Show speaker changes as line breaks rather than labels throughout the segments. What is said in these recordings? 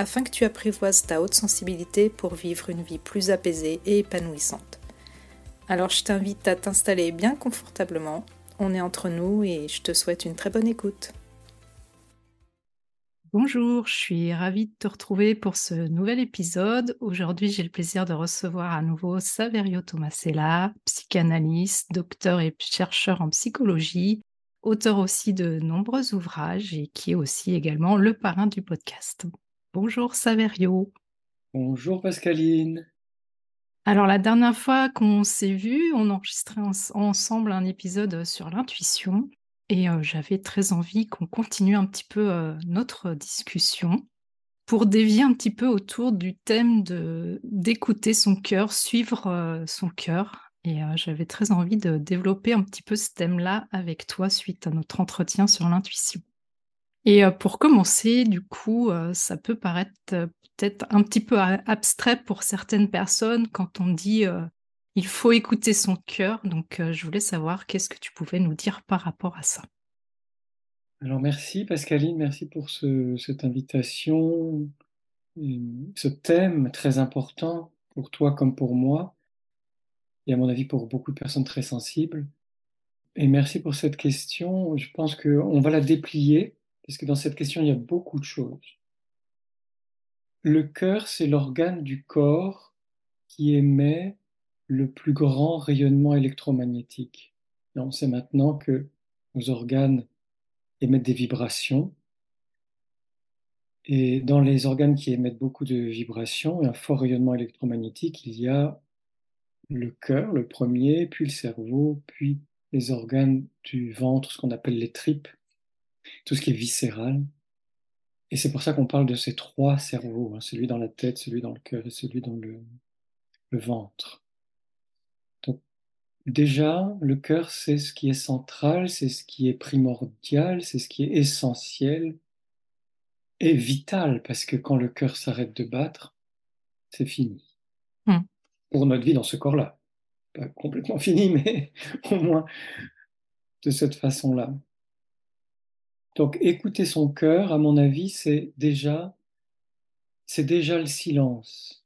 afin que tu apprivoises ta haute sensibilité pour vivre une vie plus apaisée et épanouissante. Alors je t'invite à t'installer bien confortablement, on est entre nous et je te souhaite une très bonne écoute. Bonjour, je suis ravie de te retrouver pour ce nouvel épisode. Aujourd'hui, j'ai le plaisir de recevoir à nouveau Saverio Tomasella, psychanalyste, docteur et chercheur en psychologie, auteur aussi de nombreux ouvrages et qui est aussi également le parrain du podcast. Bonjour Saverio.
Bonjour Pascaline.
Alors la dernière fois qu'on s'est vu, on enregistrait ensemble un épisode sur l'intuition et euh, j'avais très envie qu'on continue un petit peu euh, notre discussion pour dévier un petit peu autour du thème de d'écouter son cœur, suivre euh, son cœur. Et j'avais très envie de développer un petit peu ce thème-là avec toi suite à notre entretien sur l'intuition. Et pour commencer, du coup, ça peut paraître peut-être un petit peu abstrait pour certaines personnes quand on dit il faut écouter son cœur. Donc, je voulais savoir qu'est-ce que tu pouvais nous dire par rapport à ça.
Alors, merci Pascaline, merci pour cette invitation, ce thème très important pour toi comme pour moi, et à mon avis pour beaucoup de personnes très sensibles. Et merci pour cette question. Je pense qu'on va la déplier parce que dans cette question, il y a beaucoup de choses. Le cœur, c'est l'organe du corps qui émet le plus grand rayonnement électromagnétique. on sait maintenant que nos organes émettent des vibrations. Et dans les organes qui émettent beaucoup de vibrations et un fort rayonnement électromagnétique, il y a le cœur, le premier, puis le cerveau, puis les organes du ventre, ce qu'on appelle les tripes, tout ce qui est viscéral. Et c'est pour ça qu'on parle de ces trois cerveaux, hein, celui dans la tête, celui dans le cœur et celui dans le, le ventre. Donc déjà, le cœur, c'est ce qui est central, c'est ce qui est primordial, c'est ce qui est essentiel et vital, parce que quand le cœur s'arrête de battre, c'est fini. Hmm. Pour notre vie dans ce corps-là. Pas complètement fini, mais au moins de cette façon-là. Donc écouter son cœur, à mon avis, c'est déjà, c'est déjà le silence.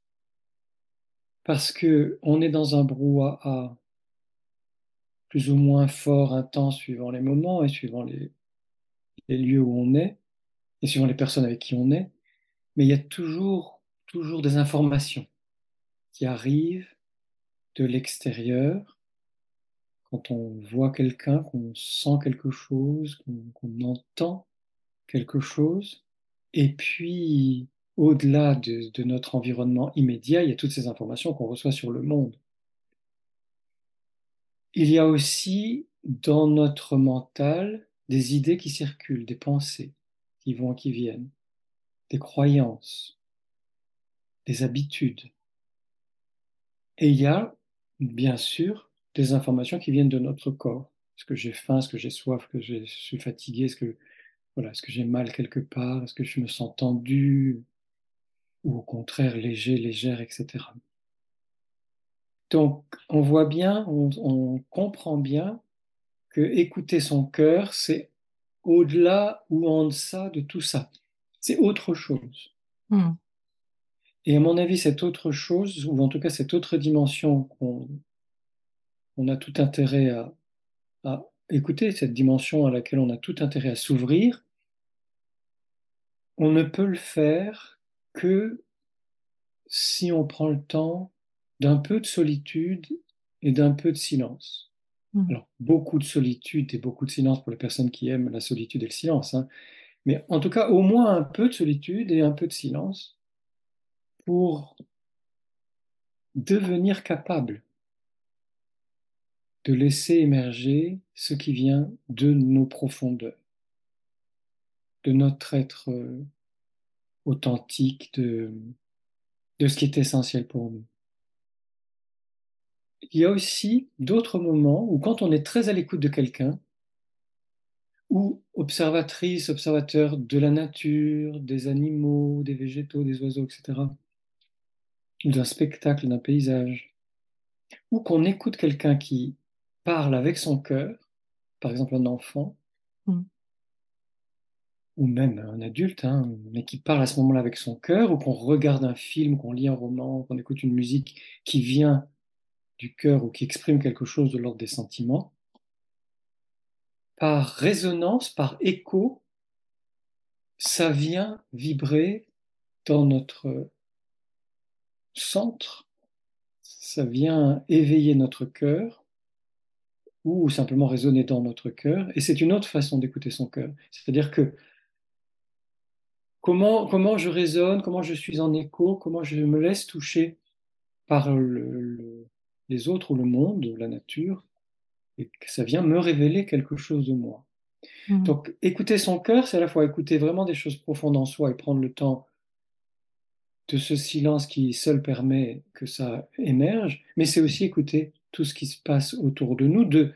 Parce que on est dans un brouhaha plus ou moins fort, intense, suivant les moments et suivant les, lieux où on est, et suivant les personnes avec qui on est. Mais il y a toujours, toujours des informations qui arrivent de l'extérieur quand on voit quelqu'un, qu'on sent quelque chose, qu'on entend quelque chose. Et puis, au-delà de, de, notre environnement immédiat, il y a toutes ces informations qu'on reçoit sur le monde. Il y a aussi dans notre mental des idées qui circulent, des pensées qui vont et qui viennent, des croyances, des habitudes. Et il y a, bien sûr, des informations qui viennent de notre corps. Est-ce que j'ai faim, est-ce que j'ai soif, est-ce que je suis fatigué, est-ce que, voilà, est-ce que j'ai mal quelque part, est-ce que je me sens tendu, ou au contraire léger, légère, etc. Donc, on voit bien, on, comprend bien que écouter son cœur, c'est au-delà ou en deçà de tout ça. C'est autre chose. Hmm. Et à mon avis, cette autre chose, ou en tout cas cette autre dimension qu'on on a tout intérêt à, écouter, cette dimension à laquelle on a tout intérêt à s'ouvrir, on ne peut le faire que si on prend le temps d'un peu de solitude et d'un peu de silence. Mmh. Alors, beaucoup de solitude et beaucoup de silence pour les personnes qui aiment la solitude et le silence, hein. mais en tout cas, au moins un peu de solitude et un peu de silence pour devenir capable de laisser émerger ce qui vient de nos profondeurs, de notre être euh, authentique, de, de ce qui est essentiel pour nous. il y a aussi d'autres moments où quand on est très à l'écoute de quelqu'un, ou observatrice, observateur de la nature, des animaux, des végétaux, des oiseaux, etc., d'un spectacle, d'un paysage, ou qu'on écoute quelqu'un qui parle avec son cœur, par exemple un enfant, mm. ou même un adulte, hein, mais qui parle à ce moment-là avec son cœur, ou qu'on regarde un film, qu'on lit un roman, qu'on écoute une musique qui vient du cœur ou qui exprime quelque chose de l'ordre des sentiments, par résonance, par écho, ça vient vibrer dans notre centre, ça vient éveiller notre cœur ou simplement résonner dans notre cœur. Et c'est une autre façon d'écouter son cœur. C'est-à-dire que comment, comment je résonne, comment je suis en écho, comment je me laisse toucher par les autres ou le monde, la nature, et que ça vient me révéler quelque chose de moi. Mmh. Donc, écouter son cœur, c'est à la fois écouter vraiment des choses profondes en soi et prendre le temps de ce silence qui seul permet que ça émerge, mais c'est aussi écouter tout ce qui se passe autour de nous, de,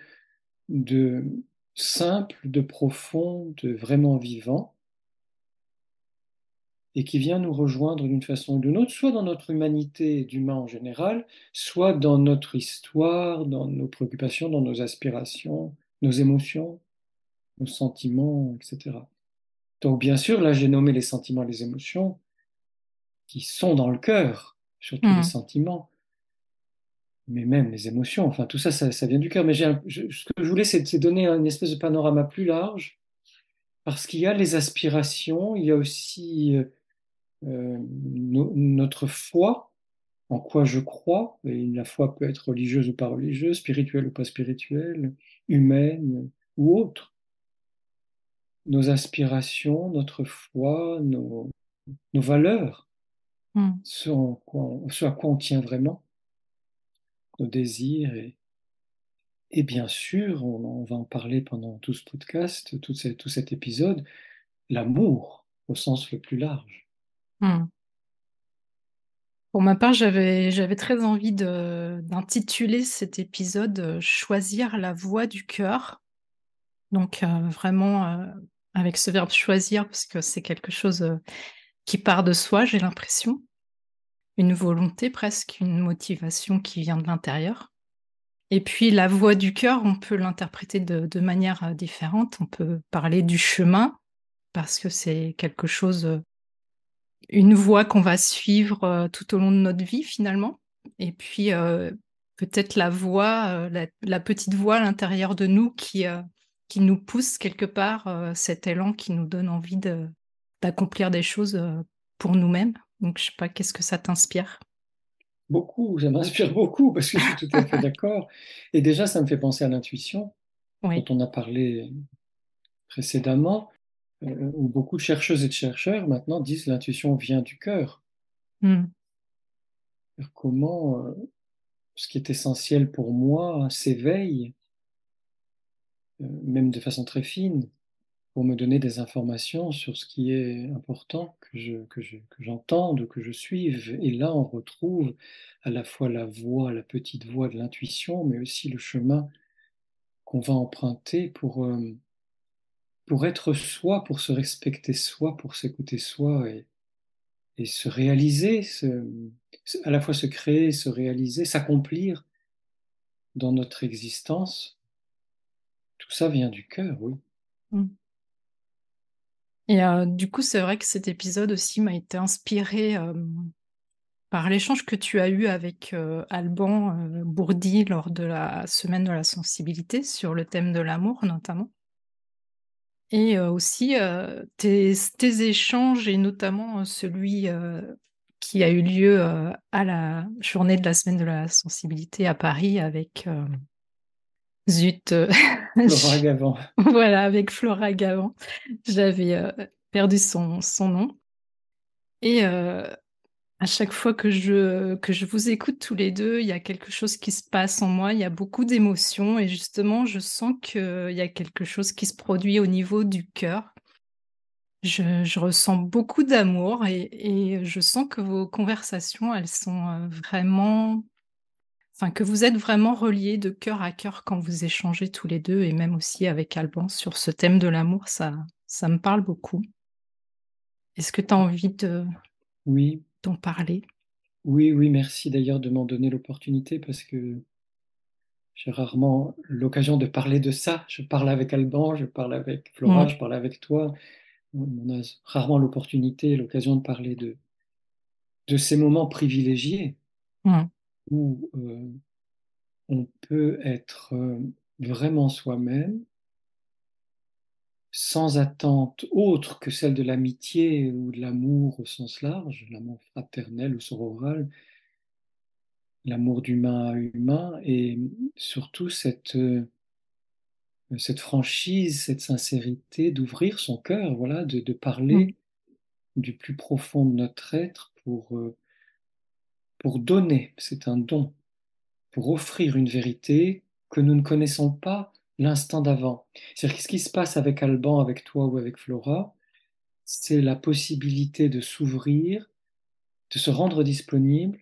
de simple, de profond, de vraiment vivant, et qui vient nous rejoindre d'une façon ou d'une autre, soit dans notre humanité d'humain en général, soit dans notre histoire, dans nos préoccupations, dans nos aspirations, nos émotions, nos sentiments, etc. Donc bien sûr, là j'ai nommé les sentiments les émotions qui sont dans le cœur, surtout les mmh. sentiments, mais même les émotions, enfin tout ça, ça, vient du cœur. Mais ce que je voulais, c'est donner une espèce de panorama plus large, parce qu'il y a les aspirations, il y a aussi euh, euh, notre foi, en quoi je crois, et la foi peut être religieuse ou pas religieuse, spirituelle ou pas spirituelle, humaine ou autre. Nos aspirations, notre foi, nos, valeurs, hmm. ce, à quoi on tient vraiment, nos désirs. Et, et bien sûr, on, va en parler pendant tout ce podcast, tout, tout cet épisode, l'amour au sens le plus large. Hmm.
Pour ma part, j'avais, très envie d'intituler cet épisode euh, Choisir la voie du cœur. Donc euh, vraiment euh, avec ce verbe choisir, parce que c'est quelque chose qui part de soi, j'ai l'impression. Une volonté presque, une motivation qui vient de l'intérieur. Et puis la voie du cœur, on peut l'interpréter de, manière différente. On peut parler du chemin, parce que c'est quelque chose une voie qu'on va suivre euh, tout au long de notre vie finalement. Et puis euh, peut-être la euh, la, petite voix à l'intérieur de nous qui, qui nous pousse quelque part, cet élan qui nous donne envie d'accomplir des choses pour nous-mêmes. Donc je sais pas, qu'est-ce que ça t'inspire?
Beaucoup, ça m'inspire beaucoup parce que je suis tout à fait d'accord. Et déjà, ça me fait penser à l'intuition, dont on a parlé précédemment. Euh, où beaucoup de chercheuses et de chercheurs maintenant disent l'intuition vient du cœur. Hmm. Comment euh, ce qui est essentiel pour moi s'éveille, euh, même de façon très fine, pour me donner des informations sur ce qui est important que, je, que, je, que j'entende, que je suive. Et là, on retrouve à la fois la voix, la petite voix de l'intuition, mais aussi le chemin qu'on va emprunter pour pour être soi, pour se respecter soi, pour s'écouter soi et, et se réaliser, à la fois se créer, se réaliser, s'accomplir dans notre existence, tout ça vient du cœur, oui. Mm.
Et euh, du coup, c'est vrai que cet épisode aussi m'a été inspiré euh, par l'échange que tu as eu avec euh, Alban Bourdi lors de la semaine de la sensibilité sur le thème de l'amour notamment. Et aussi tes, échanges, et notamment celui qui a eu lieu à la journée de la semaine de la sensibilité à Paris avec Zut.
Flora Gavant.
voilà, avec Flora Gavant. J'avais perdu son, son nom. Et à chaque fois que je, que je vous écoute tous les deux, il y a quelque chose qui se passe en moi, il y a beaucoup d'émotions et justement, je sens qu'il y a quelque chose qui se produit au niveau du cœur. Je, ressens beaucoup d'amour et, je sens que vos conversations, elles sont euh, vraiment... Enfin, que vous êtes vraiment reliés de cœur à cœur quand vous échangez tous les deux et même aussi avec Alban sur ce thème de l'amour, ça, ça me parle beaucoup. Est-ce que tu as envie de
oui.
d'en parler?
Oui, oui, merci d'ailleurs de m'en donner l'opportunité parce que j'ai rarement l'occasion de parler de ça. Je parle avec Alban, je parle avec Flora, je parle avec toi. On a rarement l'opportunité, l'occasion de parler de, de ces moments privilégiés où euh, on peut être euh, vraiment soi-même, sans attente autre que celle de l'amitié ou de l'amour au sens large, l'amour fraternel ou sororal, l'amour d'humain à humain, et surtout cette, euh, cette franchise, cette sincérité d'ouvrir son cœur, voilà, de, de parler mm. du plus profond de notre être pour, pour donner, c'est un don, pour offrir une vérité que nous ne connaissons pas l'instant d'avant. C'est-à-dire que ce qui se passe avec Alban, avec toi ou avec Flora, c'est la possibilité de s'ouvrir, de se rendre disponible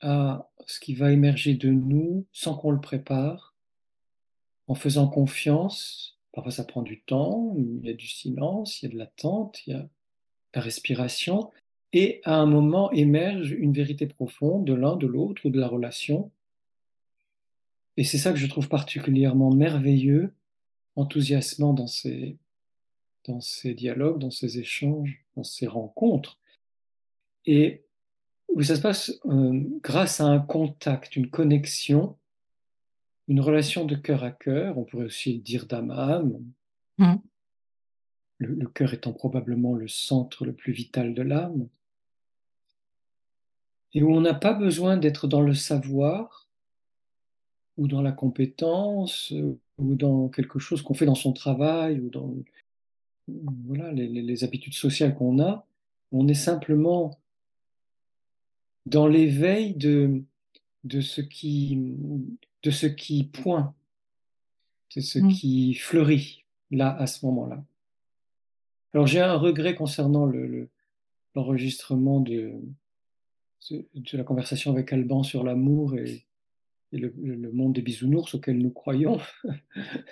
à ce qui va émerger de nous sans qu'on le prépare, en faisant confiance. Parfois ça prend du temps, il y a du silence, il y a de l'attente, il y a la respiration, et à un moment émerge une vérité profonde de l'un, de l'autre ou de la relation. Et c'est ça que je trouve particulièrement merveilleux, enthousiasmant dans ces, dans ces dialogues, dans ces échanges, dans ces rencontres. Et où ça se passe euh, grâce à un contact, une connexion, une relation de cœur à cœur, on pourrait aussi dire d'âme à âme, mmh. le, le cœur étant probablement le centre le plus vital de l'âme et où on n'a pas besoin d'être dans le savoir ou dans la compétence ou dans quelque chose qu'on fait dans son travail ou dans voilà, les, habitudes sociales qu'on a. On est simplement dans l'éveil de, de, ce qui, de ce qui pointe, de ce mm. qui fleurit là, à ce moment-là. Alors j'ai un regret concernant l'enregistrement de, de la conversation avec Alban sur l'amour et, le, monde des bisounours auquel nous croyons.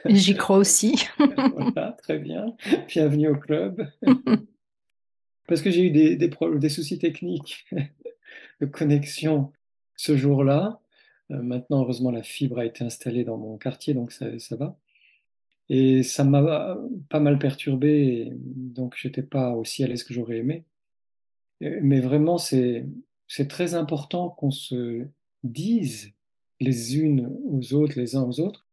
J'y crois aussi.
voilà, très bien. Bienvenue au club. Parce que j'ai eu des, des, soucis techniques de connexion ce jour-là. Euh, maintenant, heureusement, la fibre a été installée dans mon quartier, donc ça, ça va. Et ça m'a pas mal perturbé, donc j'étais pas aussi à l'aise que j'aurais aimé. Mais vraiment, c'est c'est très important qu'on se dise les unes aux autres, les uns aux autres,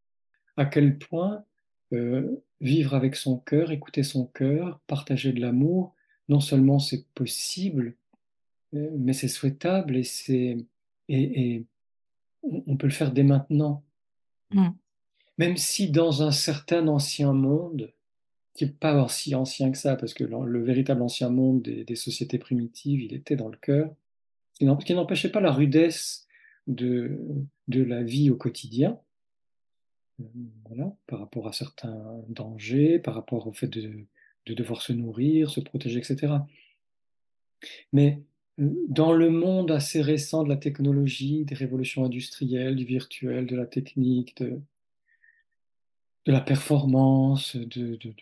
à quel point euh, vivre avec son cœur, écouter son cœur, partager de l'amour, non seulement c'est possible, euh, mais c'est souhaitable et, c'est, et, on peut le faire dès maintenant. Mm. Même si dans un certain ancien monde, qui n'est pas aussi ancien que ça, parce que le, véritable ancien monde des sociétés primitives, il était dans le cœur, qui n'empêchait pas la rudesse de, de la vie au quotidien, euh, voilà, par rapport à certains dangers, par rapport au fait de, de devoir se nourrir, se protéger, etc. Mais euh, dans le monde assez récent de la technologie, des révolutions industrielles, du virtuel, de la technique, de, de la performance, de, de,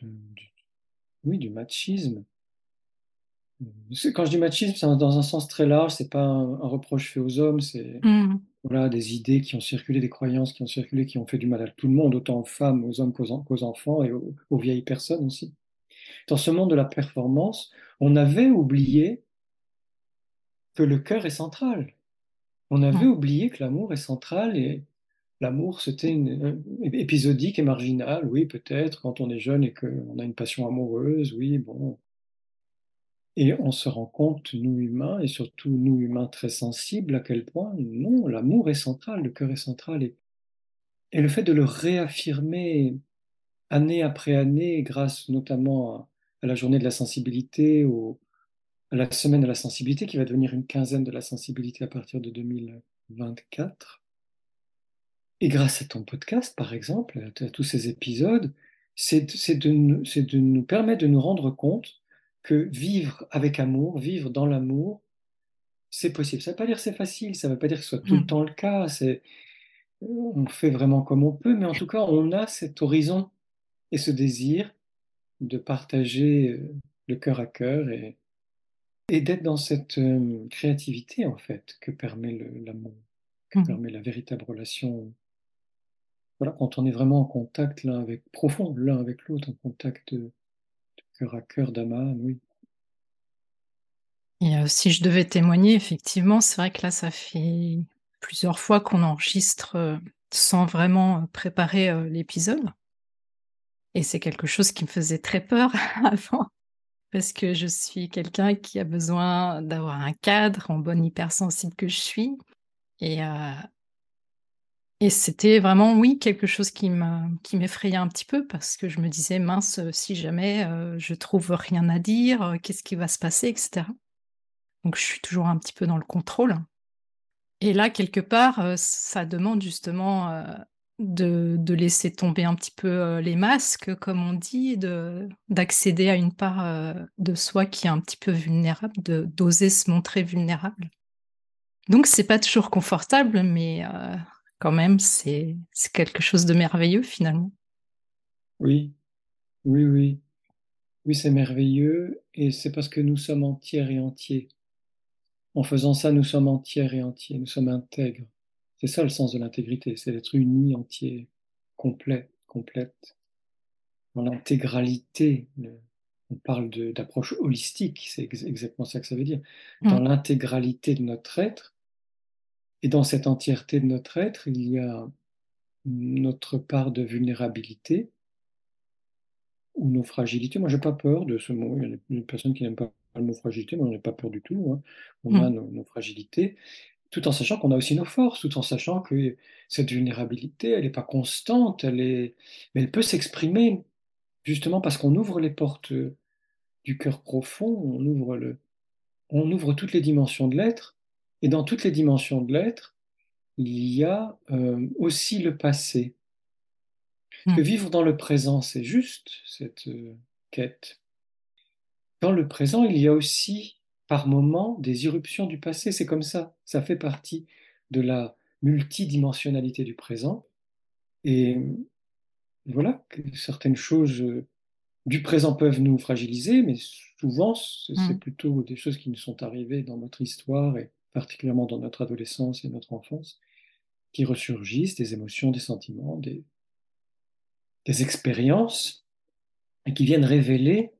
oui, du machisme, quand je dis machisme, c'est dans un sens très large, c'est pas un, reproche fait aux hommes, c'est mm. voilà, des idées qui ont circulé, des croyances qui ont circulé, qui ont fait du mal à tout le monde, autant aux femmes, aux hommes qu'aux enfants et aux, vieilles personnes aussi. Dans ce monde de la performance, on avait oublié que le cœur est central. On avait mm. oublié que l'amour est central et l'amour c'était épisodique et marginal, oui peut-être quand on est jeune et qu'on a une passion amoureuse, oui bon et on se rend compte, nous humains, et surtout nous humains très sensibles, à quel point, non, l'amour est central, le cœur est central. Et, le fait de le réaffirmer année après année, grâce notamment à, la journée de la sensibilité, à la semaine de la sensibilité, qui va devenir une quinzaine de la sensibilité à partir de 2024, et grâce à ton podcast, par exemple, à, tous ces épisodes, c'est de nous permettre de nous rendre compte que vivre avec amour, vivre dans l'amour, c'est possible. Ça ne veut pas dire que c'est facile, ça ne veut pas dire que ce soit tout le mm. temps le cas. C'est, on fait vraiment comme on peut, mais en tout cas, on a cet horizon et ce désir de partager euh, le cœur à cœur et, et d'être dans cette euh, créativité, en fait, que permet l'amour, que
Mhm.
permet la véritable relation. Voilà, quand on est vraiment en contact l'un avec, profond, l'un avec l'autre, en contact cœur à cœur, d'âme oui.
Et euh, si je devais témoigner, effectivement, c'est vrai que là, ça fait plusieurs fois qu'on enregistre euh, sans vraiment euh, préparer l'épisode. Et c'est quelque chose qui me faisait très peur avant, parce que je suis quelqu'un qui a besoin d'avoir un cadre en bonne hypersensible que je suis. Et, et c'était vraiment, oui, quelque chose qui me- qui m'effrayait un petit peu, parce que je me disais, mince, si jamais euh, je trouve rien à dire, euh, qu'est-ce qui va se passer, etc. Donc je suis toujours un petit peu dans le contrôle. Et là, quelque part, euh, ça demande justement euh, de, de laisser tomber un petit peu euh, les masques, comme on dit, de, d'accéder à une part euh, de soi qui est un petit peu vulnérable, d'oser se montrer vulnérable. Donc, c'est pas toujours confortable, mais euh, quand même, c'est, quelque chose de merveilleux finalement.
Oui, oui, oui. Oui, c'est merveilleux et c'est parce que nous sommes entières et entiers. En faisant ça, nous sommes entières et entiers, nous sommes intègres. C'est ça le sens de l'intégrité, c'est d'être uni, entier, complet, complète, dans l'intégralité. On parle d'approche holistique, c'est ex- exactement ça que ça veut dire. Dans
Mm,
l'intégralité de notre être, et dans cette entièreté de notre être, il y a notre part de vulnérabilité, ou nos fragilités. Moi, j'ai pas peur de ce mot. Il y a des personnes qui n'aiment pas le mot fragilité, mais on n'est pas peur du tout. hein. On a
mm,
nos, nos fragilités, tout en sachant qu'on a aussi nos forces, tout en sachant que cette vulnérabilité, elle n'est pas constante, elle est, mais elle peut s'exprimer justement parce qu'on ouvre les portes du cœur profond, on ouvre le, on ouvre toutes les dimensions de l'être, et dans toutes les dimensions de l'être, il y a euh, aussi le passé. Parce que
mm,
vivre dans le présent, c'est juste cette euh, quête. Dans le présent, il y a aussi par moments des irruptions du passé. C'est comme ça. Ça fait partie de la multidimensionnalité du présent. Et voilà, que certaines choses euh, du présent peuvent nous fragiliser, mais souvent, c'est c'est
mm.
plutôt des choses qui nous sont arrivées dans notre histoire et particulièrement dans notre adolescence et notre enfance, qui ressurgissent, des émotions, des sentiments, des, des expériences, et qui viennent révéler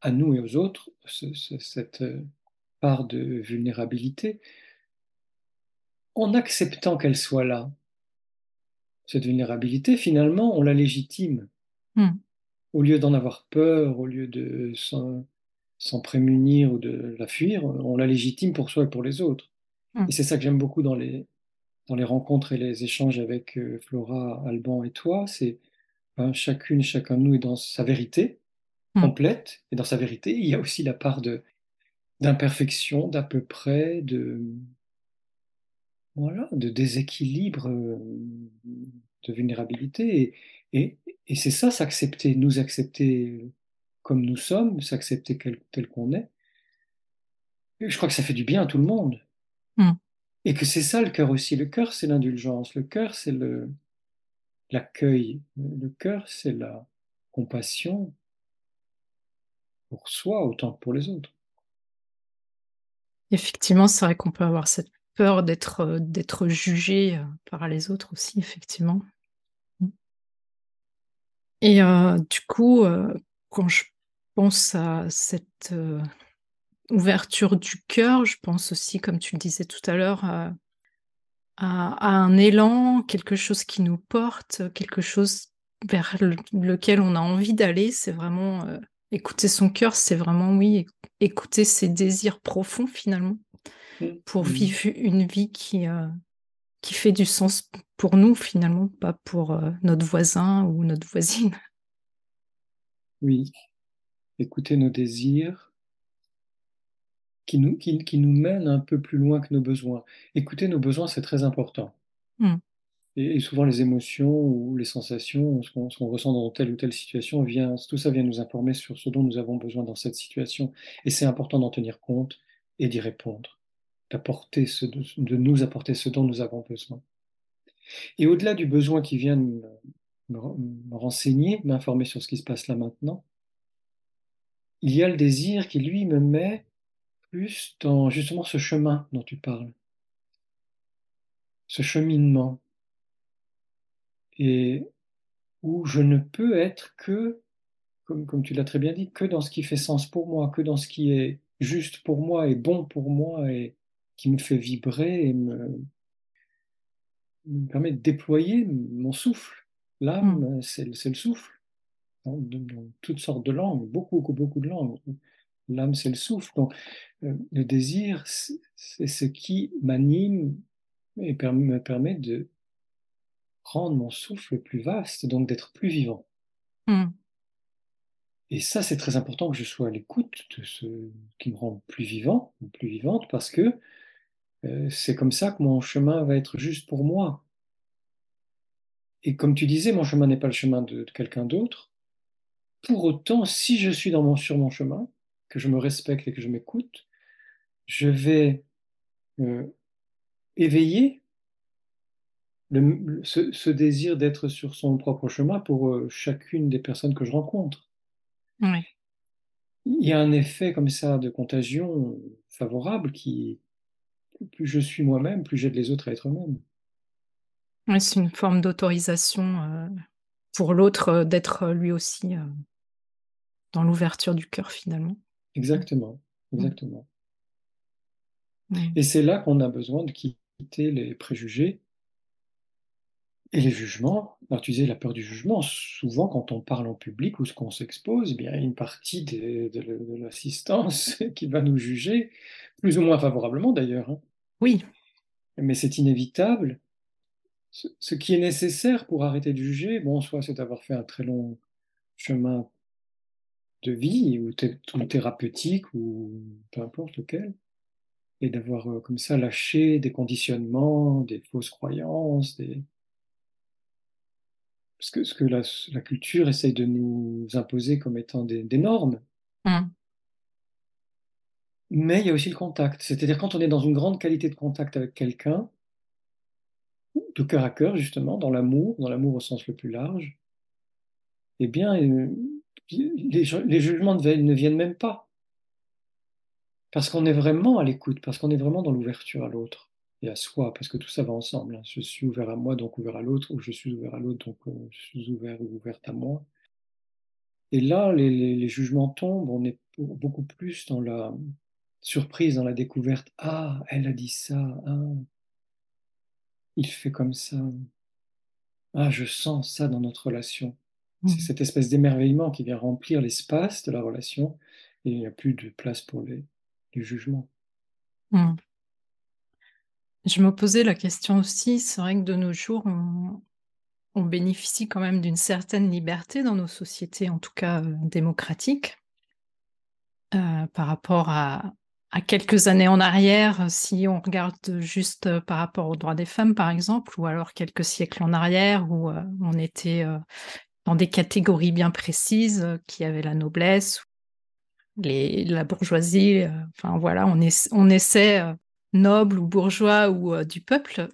à nous et aux autres ce- ce- cette euh, part de vulnérabilité, en acceptant qu'elle soit là. Cette vulnérabilité, finalement, on la légitime.
mm.
Au lieu d'en avoir peur, au lieu de s'en s'en prémunir ou de la fuir, on la légitime pour soi et pour les autres. Et
Mm,
c'est ça que j'aime beaucoup dans les, dans les rencontres et les échanges avec euh, Flora, Alban et toi, c'est ben, chacune, chacun de nous est dans sa vérité
mm,
complète, et dans sa vérité, il y a aussi la part de d'imperfection, d'à peu près, de, voilà, de déséquilibre, euh, de vulnérabilité. Et, et, et c'est ça, s'accepter, nous accepter comme nous sommes, s'accepter tel qu'on est. Je crois que ça fait du bien à tout le monde.
mm.
Et que c'est ça le cœur aussi. Le cœur, c'est l'indulgence. Le cœur, c'est le, l'accueil. Le cœur, c'est la compassion pour soi autant que pour les autres.
Effectivement, c'est vrai qu'on peut avoir cette peur d'être d'être jugé euh, par les autres aussi, effectivement. Mm. Et euh, du coup, euh, quand je pense à cette euh, ouverture du cœur, je pense aussi, comme tu le disais tout à l'heure, à, à- à un élan, quelque chose qui nous porte, quelque chose vers le- lequel on a envie d'aller. C'est vraiment euh, écouter son cœur, c'est vraiment, oui, écouter ses désirs profonds finalement, pour
Mm.
vivre une vie qui, euh, qui fait du sens pour nous finalement, pas pour euh, notre voisin ou notre voisine.
Oui, écouter nos désirs qui nous, qui, qui nous mènent un peu plus loin que nos besoins. Écouter nos besoins, c'est très important.
Mm,
Et, et souvent, les émotions ou les sensations, ce qu'on ressent dans telle ou telle situation, vient, tout ça vient nous informer sur ce dont nous avons besoin dans cette situation. Et c'est important d'en tenir compte et d'y répondre, d'apporter ce, de nous apporter ce dont nous avons besoin. Et au-delà du besoin qui vient me renseigner, m'informer sur ce qui se passe là maintenant, il y a le désir qui, lui, me met plus dans justement ce chemin dont tu parles, ce cheminement, et où je ne peux être que, comme, comme tu l'as très bien dit, que dans ce qui fait sens pour moi, que dans ce qui est juste pour moi et bon pour moi et qui me fait vibrer et me, me permet de déployer mon souffle. L'âme, mm. c'est le souffle, dans, dans, toutes sortes de langues, beaucoup, beaucoup, beaucoup de langues. L'âme, c'est le souffle. Donc, euh, le désir, c'est ce qui m'anime et me permet de rendre mon souffle plus vaste, donc d'être plus vivant. Mm. Et ça, c'est très important que je sois à l'écoute de ce qui me rend plus vivant, plus vivante, parce que euh, c'est comme ça que mon chemin va être juste pour moi. Et comme tu disais, mon chemin n'est pas le chemin de, quelqu'un d'autre. Pour autant, si je suis dans mon, sur mon chemin, que je me respecte et que je m'écoute, je vais euh, éveiller le, ce, désir d'être sur son propre chemin pour euh, chacune des personnes que je rencontre. Il y a un effet comme ça de contagion favorable qui, plus je suis moi-même, plus j'aide les autres à être eux-mêmes.
Oui, c'est une forme d'autorisation euh, pour l'autre d'être lui aussi dans l'ouverture du cœur finalement.
Exactement, exactement. Et c'est là qu'on a besoin de quitter les préjugés et les jugements, alors tu disais la peur du jugement, souvent quand on parle en public ou qu'on s'expose, eh bien, il y a une partie de, l'assistance qui va nous juger, plus ou moins favorablement d'ailleurs. Hein.
Oui.
Mais c'est inévitable. Ce, qui est nécessaire pour arrêter de juger, bon, soit c'est d'avoir fait un très long chemin de vie, ou, thérapeutique, ou peu importe lequel, et d'avoir euh, comme ça lâché des conditionnements, des fausses croyances, des, ce que, ce que la, culture essaye de nous imposer comme étant des, normes. Hum. Mais il y a aussi le contact. C'est-à-dire quand on est dans une grande qualité de contact avec quelqu'un, de cœur à cœur justement, dans l'amour, dans l'amour au sens le plus large, eh bien, euh, les, jugements ne viennent même pas. Parce qu'on est vraiment à l'écoute, parce qu'on est vraiment dans l'ouverture à l'autre et à soi, parce que tout ça va ensemble. Hein. Je suis ouvert à moi, donc ouvert à l'autre, ou je suis ouvert à l'autre, donc euh, je suis ouvert ou ouverte à moi. Et là, les, jugements tombent, on est beaucoup plus dans la surprise, dans la découverte. Ah, elle a dit ça, ah, il fait comme ça. Ah, je sens ça dans notre relation. C'est mmh. cette espèce d'émerveillement qui vient remplir l'espace de la relation et il n'y a plus de place pour les, jugements.
Mmh. Je me posais la question aussi, c'est vrai que de nos jours, on, bénéficie quand même d'une certaine liberté dans nos sociétés, en tout cas euh, démocratiques, euh, par rapport à, quelques années en arrière, si on regarde juste euh, par rapport aux droits des femmes, par exemple, ou alors quelques siècles en arrière, où on était dans des catégories bien précises, qui avaient la noblesse, la bourgeoisie, enfin voilà, on, essaie noble ou bourgeois ou euh, du peuple,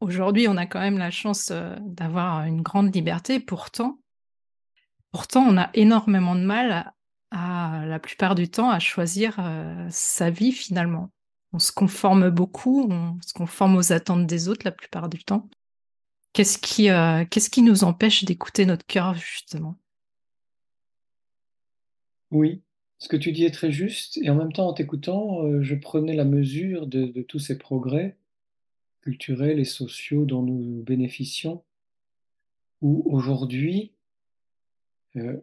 aujourd'hui, on a quand même la chance euh, d'avoir une grande liberté. Pourtant, pourtant, on a énormément de mal à, la plupart du temps à choisir euh, sa vie finalement. On se conforme beaucoup, on se conforme aux attentes des autres la plupart du temps. Qu'est-ce qui, qu'est-ce qui nous empêche d'écouter notre cœur justement?
Oui, ce que tu dis est très juste, et en même temps, en t'écoutant, euh, je prenais la mesure de, tous ces progrès culturels et sociaux dont nous bénéficions, où aujourd'hui, euh,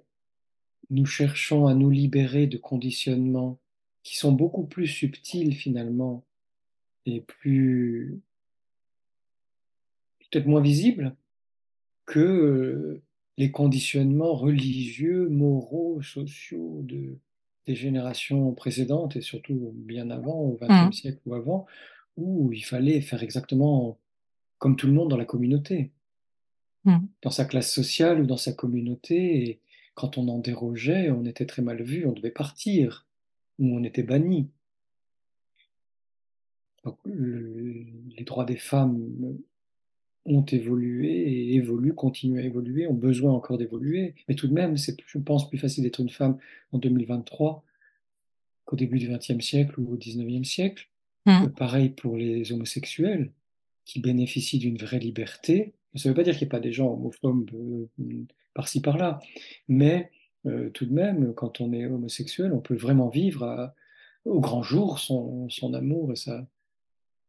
nous cherchons à nous libérer de conditionnements qui sont beaucoup plus subtils finalement, et plus peut-être moins visibles que euh, les conditionnements religieux, moraux, sociaux de, des générations précédentes et surtout bien avant, au XXe mmh. siècle ou avant, où il fallait faire exactement comme tout le monde dans la communauté, mmh. dans sa classe sociale ou dans sa communauté. Et quand on en dérogeait, on était très mal vu, on devait partir, ou on était banni. les droits des femmes ont évolué et évoluent, continuent à évoluer, ont besoin encore d'évoluer. Mais tout de même, c'est, je pense, plus facile d'être une femme en 2023 qu'au début du XXe siècle ou au XIXe siècle.
Mm.
Pareil pour les homosexuels qui bénéficient d'une vraie liberté. Ça ne veut pas dire qu'il n'y a pas des gens homophobes euh, par-ci par-là, mais euh, tout de même, quand on est homosexuel, on peut vraiment vivre à- au grand jour son, son amour et sa,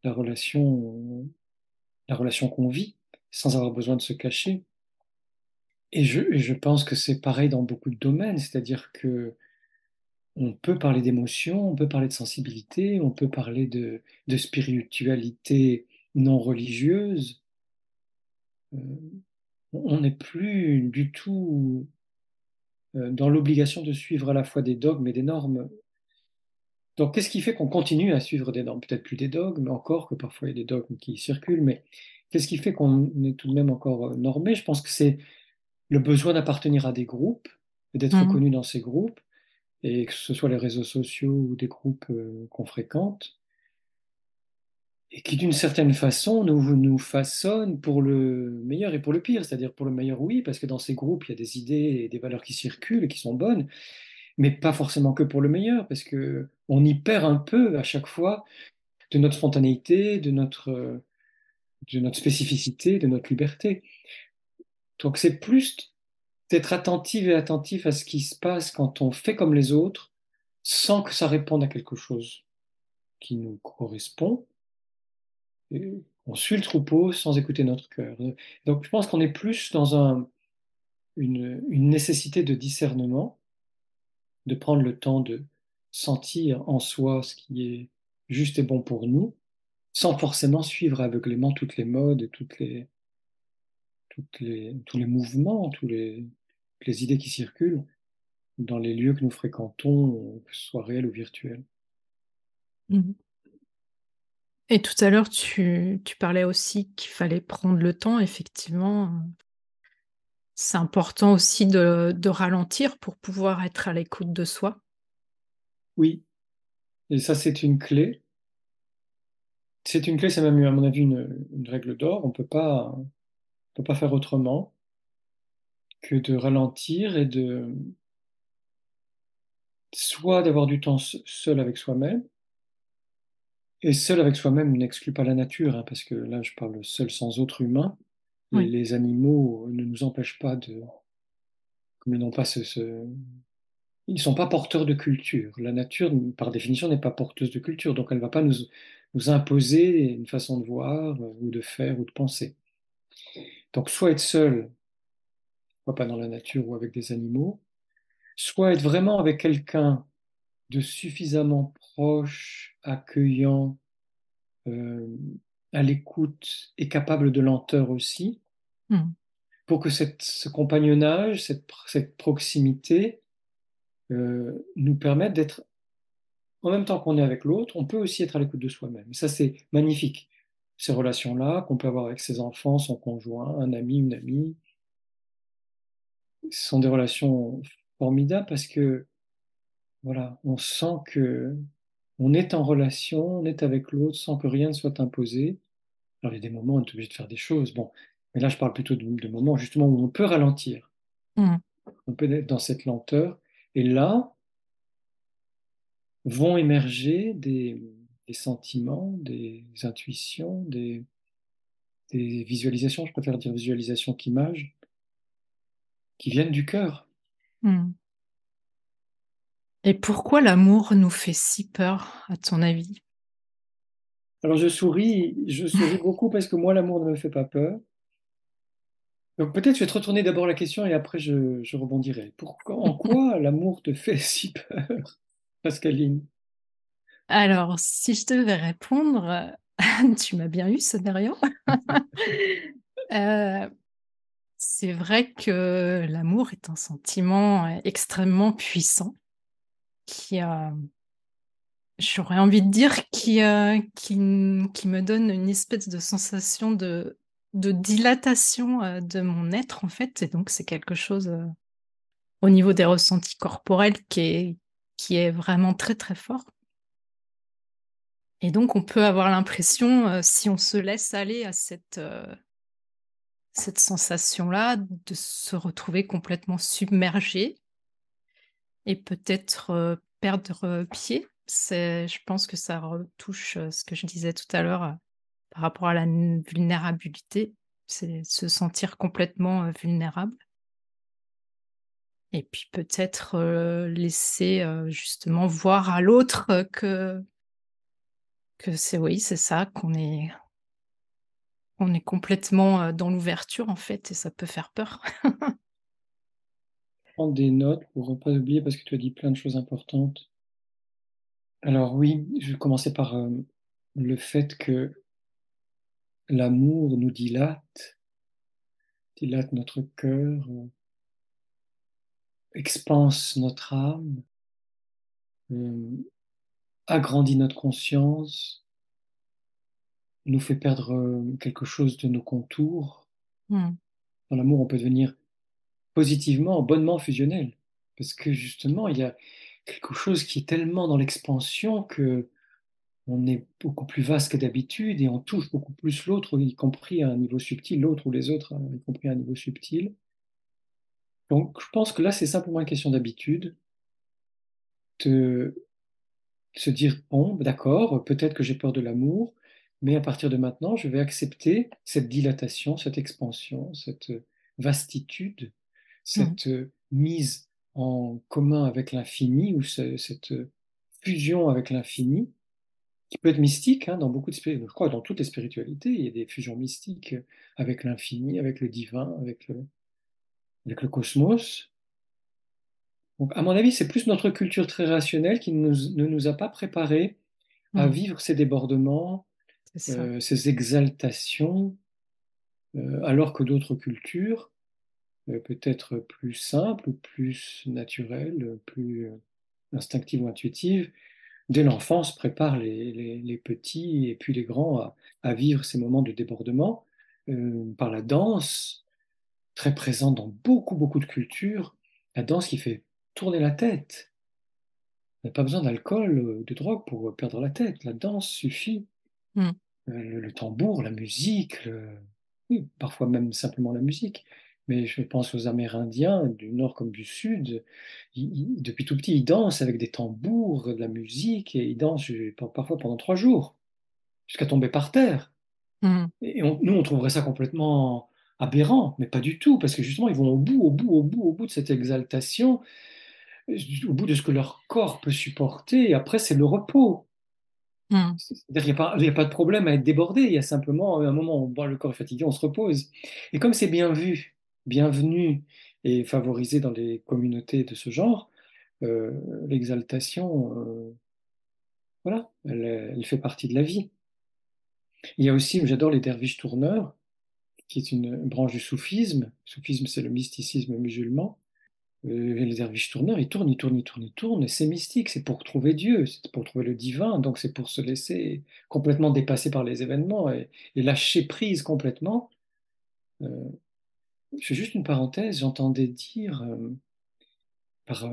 la relation, la relation qu'on vit sans avoir besoin de se cacher. Et je, je pense que c'est pareil dans beaucoup de domaines, c'est-à-dire que on peut parler d'émotion, on peut parler de sensibilité, on peut parler de, de spiritualité non religieuse. Euh, on n'est plus du tout euh, dans l'obligation de suivre à la fois des dogmes et des normes. Donc, qu'est-ce qui fait qu'on continue à suivre des normes? Peut-être plus des dogmes, encore que parfois il y a des dogmes qui circulent, mais qu'est-ce qui fait qu'on est tout de même encore euh, normé? Je pense que c'est le besoin d'appartenir à des groupes, d'être
Mm.
reconnu dans ces groupes, et que ce soit les réseaux sociaux ou des groupes euh, qu'on fréquente, et qui d'une certaine façon nous, nous façonnent pour le meilleur et pour le pire. C'est-à-dire pour le meilleur, oui, parce que dans ces groupes, il y a des idées et des valeurs qui circulent et qui sont bonnes, mais pas forcément que pour le meilleur, parce que on y perd un peu à chaque fois de notre spontanéité, de notre, euh, de notre spécificité, de notre liberté. Donc c'est plus d'être attentif et attentif à ce qui se passe quand on fait comme les autres, sans que ça réponde à quelque chose qui nous correspond. On suit le troupeau sans écouter notre cœur. Donc je pense qu'on est plus dans un, une nécessité de discernement, de prendre le temps de sentir en soi ce qui est juste et bon pour nous, sans forcément suivre aveuglément toutes les modes et toutes les, tous les mouvements, tous les, toutes les idées qui circulent dans les lieux que nous fréquentons, que ce soit réel ou virtuel.
Mm. Et tout à l'heure, tu, tu parlais aussi qu'il fallait prendre le temps, effectivement. C'est important aussi de, ralentir pour pouvoir être à l'écoute de soi.
Oui, et ça c'est une clé. C'est une clé, c'est même à mon avis une, règle d'or. On on peut pas faire autrement que de ralentir et de soit d'avoir du temps se- seul avec soi-même, et seul avec soi-même n'exclut pas la nature, hein, parce que là je parle seul sans autre humain. Les, animaux ne nous empêchent pas de, ils n'ont pas ce, ils ne sont pas porteurs de culture. La nature, par définition, n'est pas porteuse de culture, donc elle ne va pas nous, nous imposer une façon de voir, euh, ou de faire, ou de penser. Donc soit être seul, soit pas dans la nature ou avec des animaux, soit être vraiment avec quelqu'un de suffisamment proche, accueillant, euh, à l'écoute et capable de lenteur aussi,
Mm.
pour que ce compagnonnage, cette, proximité euh, nous permette d'être, en même temps qu'on est avec l'autre, on peut aussi être à l'écoute de soi-même. Ça, c'est magnifique. Ces relations-là qu'on peut avoir avec ses enfants, son conjoint, un ami, une amie, ce sont des relations formidables parce que, voilà, on sent que on est en relation, on est avec l'autre sans que rien ne soit imposé. Alors, il y a des moments où on est obligé de faire des choses, bon, mais là, je parle plutôt de, de moments justement où on peut ralentir.
Mm.
On peut être dans cette lenteur. Et là, vont émerger des, des sentiments, des intuitions, des, des visualisations, je préfère dire visualisation qu'image, qui viennent du cœur.
Mm. Et pourquoi l'amour nous fait si peur, à ton avis?
Alors je souris, je souris beaucoup parce que moi l'amour ne me fait pas peur. Donc peut-être je vais te retourner d'abord la question et après je, je rebondirai. Pourquoi, en quoi l'amour te fait si peur, Pascaline?
Alors, si je devais répondre, tu m'as bien eu, scénario. Euh, c'est vrai que l'amour est un sentiment euh, extrêmement puissant qui a, j'aurais envie de dire, qui, euh, qui, qui me donne une espèce de sensation de, de dilatation euh, de mon être, en fait. Et donc, c'est quelque chose euh, au niveau des ressentis corporels qui est, qui est vraiment très, très fort. Et donc, on peut avoir l'impression, euh, si on se laisse aller à cette, cette sensation-là de se retrouver complètement submergé et peut-être perdre pied. C'est, je pense que ça retouche ce que je disais tout à l'heure par rapport à la vulnérabilité, c'est se sentir complètement vulnérable. Et puis peut-être laisser justement voir à l'autre que que c'est oui, c'est ça, qu'on est on est complètement dans l'ouverture en fait, et ça peut faire peur.
Prends des notes pour ne pas oublier parce que tu as dit plein de choses importantes. Alors oui, je vais commencer par le fait que l'amour nous dilate, dilate notre cœur, expanse notre âme, agrandit notre conscience, nous fait perdre euh, quelque chose de nos contours. Hmm. Dans l'amour, on peut devenir positivement, bonnement fusionnel. Parce que justement, il y a quelque chose qui est tellement dans l'expansion que on est beaucoup plus vaste que d'habitude et on touche beaucoup plus l'autre, y compris à un niveau subtil, l'autre ou les autres, y compris à un niveau subtil. Donc, je pense que là, c'est simplement une question d'habitude, de se dire, bon, d'accord, peut-être que j'ai peur de l'amour, mais à partir de maintenant, je vais accepter cette dilatation, cette expansion, cette vastitude, cette mmh. mise en commun avec l'infini, ou cette fusion avec l'infini, qui peut être mystique hein, dans beaucoup de je crois dans toutes les spiritualités, il y a des fusions mystiques avec l'infini, avec le divin, avec le, avec le cosmos. Donc, à mon avis, c'est plus notre culture très rationnelle qui ne nous a pas préparés à mmh. vivre ces débordements, euh, ces exaltations, euh, alors que d'autres cultures, euh, peut-être plus simples, plus naturelles, plus instinctives ou intuitives, dès l'enfance préparent les, petits et puis les grands à, vivre ces moments de débordement par la danse, très présente dans beaucoup, beaucoup de cultures, la danse qui fait tourner la tête. On n'a pas besoin d'alcool, de drogue pour perdre la tête. La danse suffit. Mmh. Euh, le, tambour, la musique, oui, parfois même simplement la musique. Mais je pense aux Amérindiens, du nord comme du sud, depuis tout petit, ils dansent avec des tambours, de la musique, et ils dansent parfois pendant trois jours, jusqu'à tomber par terre. Mmh. Et nous, on trouverait ça complètement aberrant, mais pas du tout, parce que justement, ils vont au bout, au bout, au bout, au bout de cette exaltation, au bout de ce que leur corps peut supporter, et après, c'est le repos. Hmm. Il n'y a, a, pas de problème à être débordé, il y a simplement un moment où le corps est fatigué, on se repose. Et comme c'est bien vu, bienvenu et favorisé dans les communautés de ce genre, euh, l'exaltation, euh, voilà, elle, fait partie de la vie. Il y a aussi, j'adore les derviches tourneurs, qui est une branche du soufisme. Le soufisme, c'est le mysticisme musulman. Euh, les derviches tourneurs, ils tournent, ils tournent, ils tournent, ils tournent, c'est mystique, c'est pour trouver Dieu, c'est pour trouver le divin, donc c'est pour se laisser complètement dépasser par les événements et, lâcher prise complètement. Je fais juste une parenthèse, j'entendais dire euh, par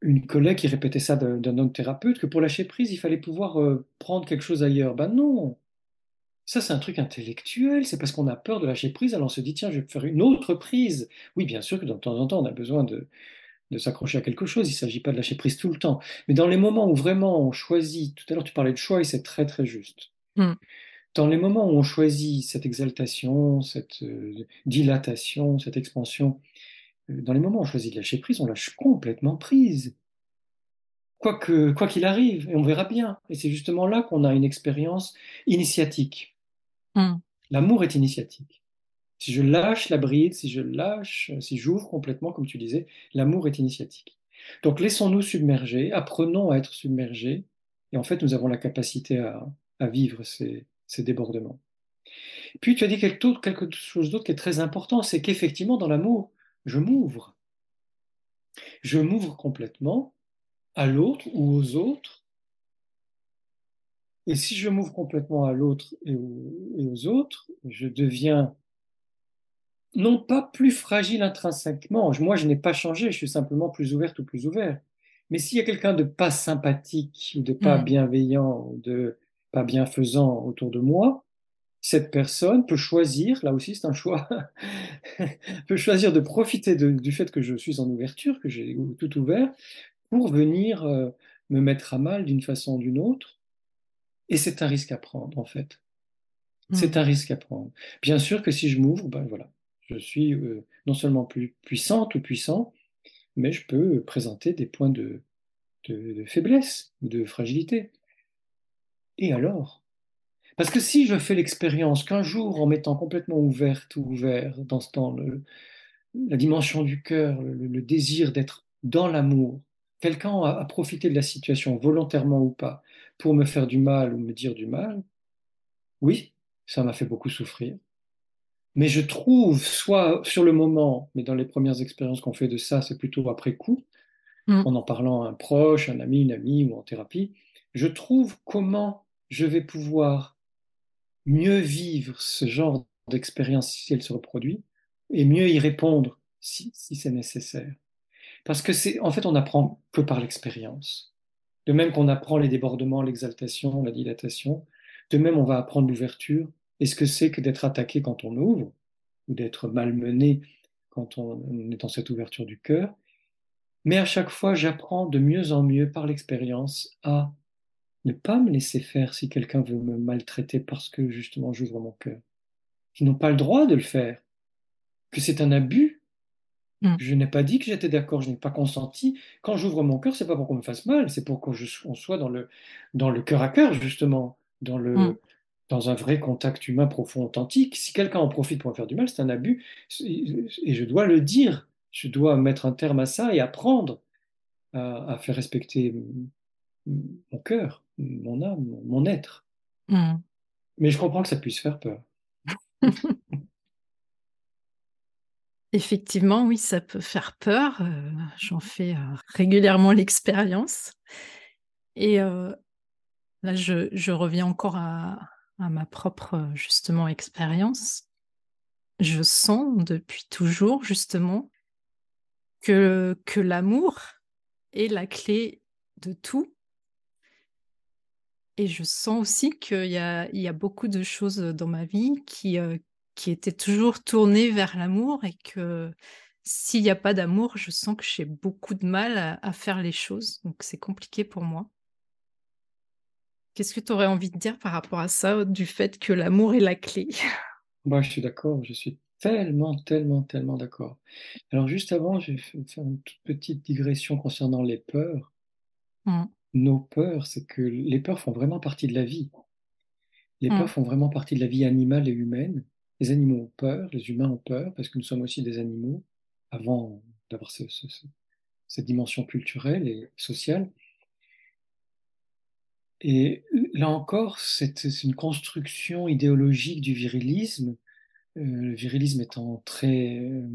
une collègue qui répétait ça d'un autre thérapeute que pour lâcher prise, il fallait pouvoir prendre quelque chose ailleurs. Ben non, ça, c'est un truc intellectuel, c'est parce qu'on a peur de lâcher prise, alors on se dit, tiens, je vais faire une autre prise. Oui, bien sûr que de temps en temps, on a besoin de, s'accrocher à quelque chose, il ne s'agit pas de lâcher prise tout le temps. Mais dans les moments où vraiment on choisit, tout à l'heure tu parlais de choix et c'est très très juste. Hmm. Dans les moments où on choisit cette exaltation, cette euh, dilatation, cette expansion, euh, dans les moments où on choisit de lâcher prise, on lâche complètement prise. Quoi qu'il arrive, et on verra bien. Et c'est justement là qu'on a une expérience initiatique. Hmm. L'amour est initiatique. Si je lâche la bride, si je lâche, si j'ouvre complètement, comme tu disais, l'amour est initiatique. Donc laissons-nous submerger, apprenons à être submergés, et en fait nous avons la capacité à, vivre ces, débordements. Puis tu as dit quelque, chose d'autre qui est très important, c'est qu'effectivement dans l'amour, je m'ouvre. Je m'ouvre complètement à l'autre ou aux autres et si je m'ouvre complètement à l'autre et, aux autres, je deviens non pas plus fragile intrinsèquement. Moi, je n'ai pas changé, je suis simplement plus ouverte ou plus ouvert. Mais s'il y a quelqu'un de pas sympathique ou de pas mm. bienveillant ou de pas bienfaisant autour de moi, cette personne peut choisir, là aussi c'est un choix, peut choisir de profiter de- du fait que je suis en ouverture, que j'ai tout ouvert, pour venir euh, me mettre à mal d'une façon ou d'une autre. Et c'est un risque à prendre, en fait.
Mm.
C'est un risque à prendre. Bien sûr que si je m'ouvre, ben voilà, je suis euh, non seulement plus puissante ou puissant, mais je peux présenter des points de, de, de faiblesse ou de fragilité. Et alors? Parce que si je fais l'expérience qu'un jour, en m'étant complètement ouverte ou ouvert dans, dans le, la dimension du cœur, le, le désir d'être dans l'amour, quelqu'un a, a profité de la situation, volontairement ou pas, pour me faire du mal ou me dire du mal, oui, ça m'a fait beaucoup souffrir. Mais je trouve, soit sur le moment, mais dans les premières expériences qu'on fait de ça, c'est plutôt après coup,
Mm.
en en parlant à un proche, un ami, une amie ou en thérapie, je trouve comment je vais pouvoir mieux vivre ce genre d'expérience si elle se reproduit et mieux y répondre si, c'est nécessaire. Parce que c'est, en fait, on n'apprend que par l'expérience. De même qu'on apprend les débordements, l'exaltation, la dilatation, de même on va apprendre l'ouverture et ce que c'est que d'être attaqué quand on ouvre ou d'être malmené quand on est dans cette ouverture du cœur? Mais à chaque fois, j'apprends de mieux en mieux par l'expérience à ne pas me laisser faire si quelqu'un veut me maltraiter parce que justement j'ouvre mon cœur. Ils n'ont pas le droit de le faire, que c'est un abus.
Mm.
Je n'ai pas dit que j'étais d'accord, je n'ai pas consenti. Quand j'ouvre mon cœur, c'est pas pour qu'on me fasse mal, c'est pour qu'on soit dans le, dans le cœur à cœur, justement, dans,
Mm.
le, dans un vrai contact humain profond, authentique. Si quelqu'un en profite pour me faire du mal, c'est un abus. Et je dois le dire. Je dois mettre un terme à ça et apprendre à, à faire respecter mon cœur, mon âme, mon être.
Mm.
Mais je comprends que ça puisse faire peur.
Effectivement, oui, ça peut faire peur. euh, J'en fais euh, régulièrement l'expérience. Et euh, là, je, je reviens encore à, à ma propre, justement, expérience. Je sens depuis toujours, justement, que, que l'amour est la clé de tout. Et je sens aussi qu'il y a, il y a beaucoup de choses dans ma vie qui, euh, qui étaient toujours tournées vers l'amour et que s'il n'y a pas d'amour, je sens que j'ai beaucoup de mal à, à faire les choses. Donc c'est compliqué pour moi. Qu'est-ce que tu aurais envie de dire par rapport à ça, du fait que l'amour est la clé?
Moi, je suis d'accord, je suis tellement, tellement, tellement d'accord. Alors, juste avant, je vais f- faire une toute petite digression concernant les peurs.
Mm,
Nos peurs, c'est que les peurs font vraiment partie de la vie. Les
mm,
peurs font vraiment partie de la vie animale et humaine. Les animaux ont peur, les humains ont peur, parce que nous sommes aussi des animaux, avant d'avoir ce- ce- ce- cette dimension culturelle et sociale. Et là encore, c'est une construction idéologique du virilisme, euh, le virilisme étant très euh,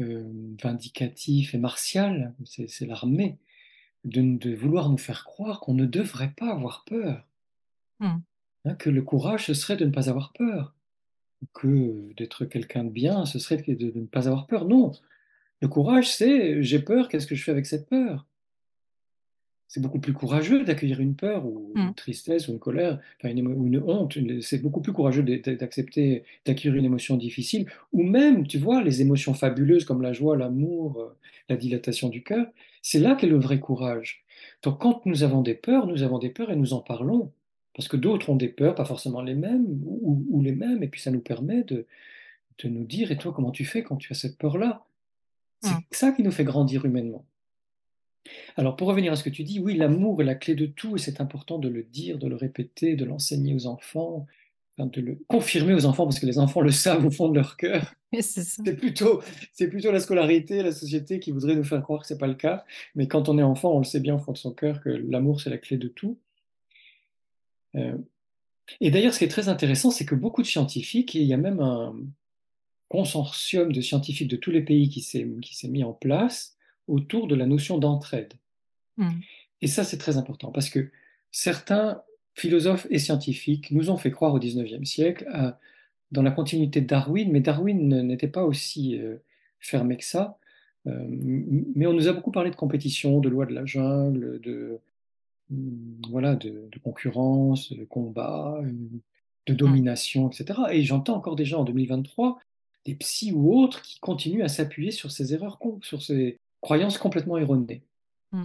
euh, vindicatif et martial, c'est l'armée, de, de vouloir nous faire croire qu'on ne devrait pas avoir peur,
mm,
hein, que le courage, ce serait de ne pas avoir peur, que d'être quelqu'un de bien, ce serait de, de ne pas avoir peur. Non, le courage, c'est j'ai peur, qu'est-ce que je fais avec cette peur? C'est beaucoup plus courageux d'accueillir une peur ou une tristesse ou une colère, enfin une, ou une honte. C'est beaucoup plus courageux d'accepter, d'accueillir une émotion difficile, ou même, tu vois, les émotions fabuleuses comme la joie, l'amour, euh, la dilatation du cœur. C'est là qu'est le vrai courage. Donc quand nous avons des peurs, nous avons des peurs et nous en parlons. Parce que d'autres ont des peurs, pas forcément les mêmes, ou, ou les mêmes, et puis ça nous permet de, de nous dire, et toi, comment tu fais quand tu as cette peur-là? C'est
mm.
ça qui nous fait grandir humainement. Alors, pour revenir à ce que tu dis, oui, l'amour est la clé de tout et c'est important de le dire, de le répéter, de l'enseigner aux enfants, de le confirmer aux enfants parce que les enfants le savent au fond de leur cœur.
C'est
plutôt, c'est plutôt la scolarité, la société qui voudrait nous faire croire que c'est pas le cas. Mais quand on est enfant, on le sait bien au fond de son cœur que l'amour, c'est la clé de tout. Euh, et d'ailleurs, ce qui est très intéressant, c'est que beaucoup de scientifiques, et il y a même un consortium de scientifiques de tous les pays qui s'est, qui s'est mis en place autour de la notion d'entraide.
Mm,
Et ça, c'est très important parce que certains philosophes et scientifiques nous ont fait croire au XIXe siècle à- dans la continuité de Darwin, mais Darwin n'était pas aussi euh, fermé que ça. Euh, mais on nous a beaucoup parlé de compétition, de loi de la jungle, de, mm, voilà, de, de concurrence, de combat. de domination, etc. Et j'entends encore des gens en 2023, des psys ou autres, qui continuent à s'appuyer sur ces erreurs, sur ces croyances complètement erronées. Mm.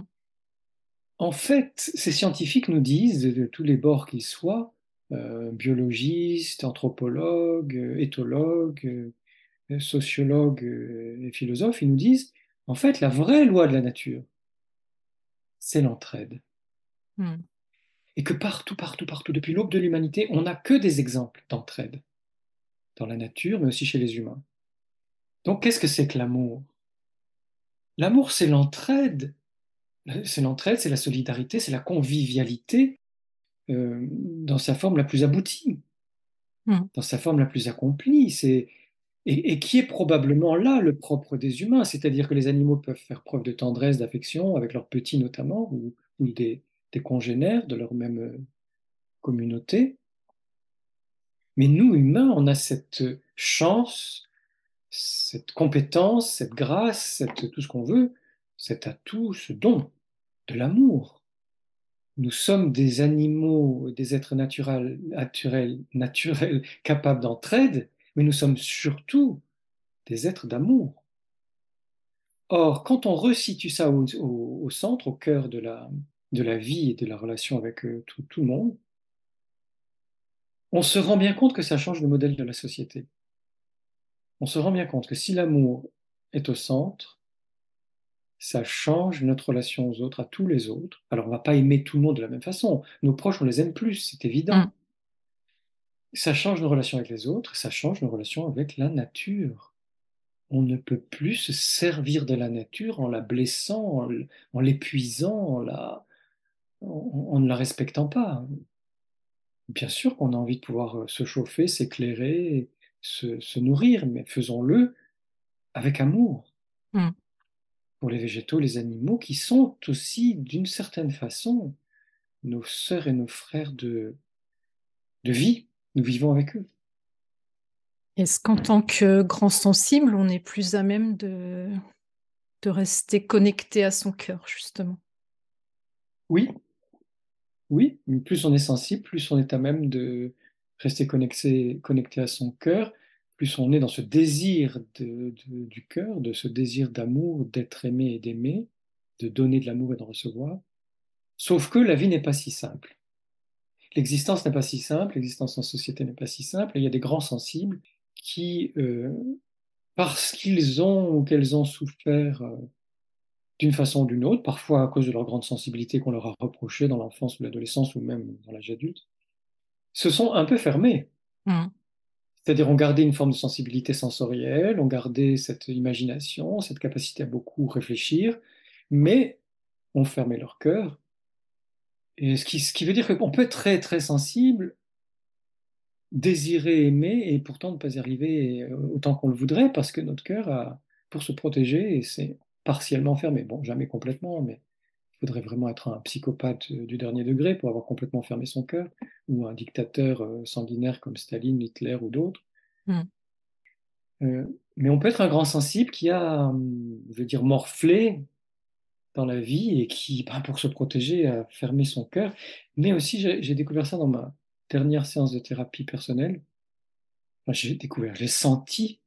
En fait, ces scientifiques nous disent, de tous les bords qu'ils soient, euh, biologistes, anthropologues, euh, éthologues, euh, sociologues et philosophes, ils nous disent, en fait, la vraie loi de la nature, c'est l'entraide. Mm et que partout, partout, partout, depuis l'aube de l'humanité, on n'a que des exemples d'entraide, dans la nature, mais aussi chez les humains. Donc qu'est-ce que c'est que l'amour? L'amour, c'est l'entraide, c'est l'entraide, c'est la solidarité, c'est la convivialité euh, dans sa forme la plus aboutie, hmm. dans sa forme la plus accomplie. C'est et, qui est probablement là le propre des humains, c'est-à-dire que les animaux peuvent faire preuve de tendresse, d'affection avec leurs petits notamment, ou, ou des, des congénères de leur même euh, communauté. Mais nous, humains, on a cette chance, cette compétence, cette grâce, tout ce qu'on veut, cet atout, ce don de l'amour. Nous sommes des animaux, des êtres naturels, naturels, naturels capables d'entraide, mais nous sommes surtout des êtres d'amour. Or, quand on resitue ça au centre, au cœur de la, de la vie et de la relation avec euh, tout, le monde, on se rend bien compte que ça change le modèle de la société. On se rend bien compte que si l'amour est au centre, ça change notre relation aux autres, à tous les autres. Alors on ne va pas aimer tout le monde de la même façon. Nos proches, on les aime plus, c'est évident. Mm. Ça change nos relations avec les autres, ça change nos relations avec la nature. On ne peut plus se servir de la nature en la blessant, en l'épuisant, en la, en, ne la respectant pas. Bien sûr qu'on a envie de pouvoir euh, se chauffer, s'éclairer, se, nourrir, mais faisons-le avec amour. Hmm. Pour les végétaux, les animaux, qui sont aussi, d'une certaine façon, nos sœurs et nos frères de, de vie. Nous vivons avec eux.
Est-ce qu'en tant que grand sensible, on est plus à même de, de rester connecté à son cœur, justement?
Oui, oui, plus on est sensible, plus on est à même de rester connecté, connecté à son cœur, plus on est dans ce désir du cœur, de ce désir d'amour, d'être aimé et d'aimer, de donner de l'amour et de recevoir. Sauf que la vie n'est pas si simple. L'existence n'est pas si simple, l'existence en société n'est pas si simple, et il y a des grands sensibles qui, euh, parce qu'ils ont ou qu'elles ont souffert euh, d'une façon ou d'une autre, parfois à cause de leur grande sensibilité qu'on leur a reproché dans l'enfance ou l'adolescence ou même dans l'âge adulte, se sont un peu fermés. Mmh. C'est-à-dire ont gardé une forme de sensibilité sensorielle, ont gardé cette imagination, cette capacité à beaucoup réfléchir, mais ont fermé leur cœur. Et ce qui, ce qui veut dire qu'on peut être très très sensible, désirer aimer et pourtant ne pas y arriver autant qu'on le voudrait parce que notre cœur a, pour se protéger, et c'est partiellement fermé. Bon, jamais complètement, mais il faudrait vraiment être un psychopathe euh, du dernier degré pour avoir complètement fermé son cœur, ou un dictateur euh, sanguinaire comme Staline, Hitler ou d'autres. Hmm. Euh, mais on peut être un grand sensible qui a, je veux dire, morflé dans la vie et qui, bah, pour se protéger, a fermé son cœur. Mais aussi, j'ai découvert ça dans ma dernière séance de thérapie personnelle. j'ai découvert, j'ai senti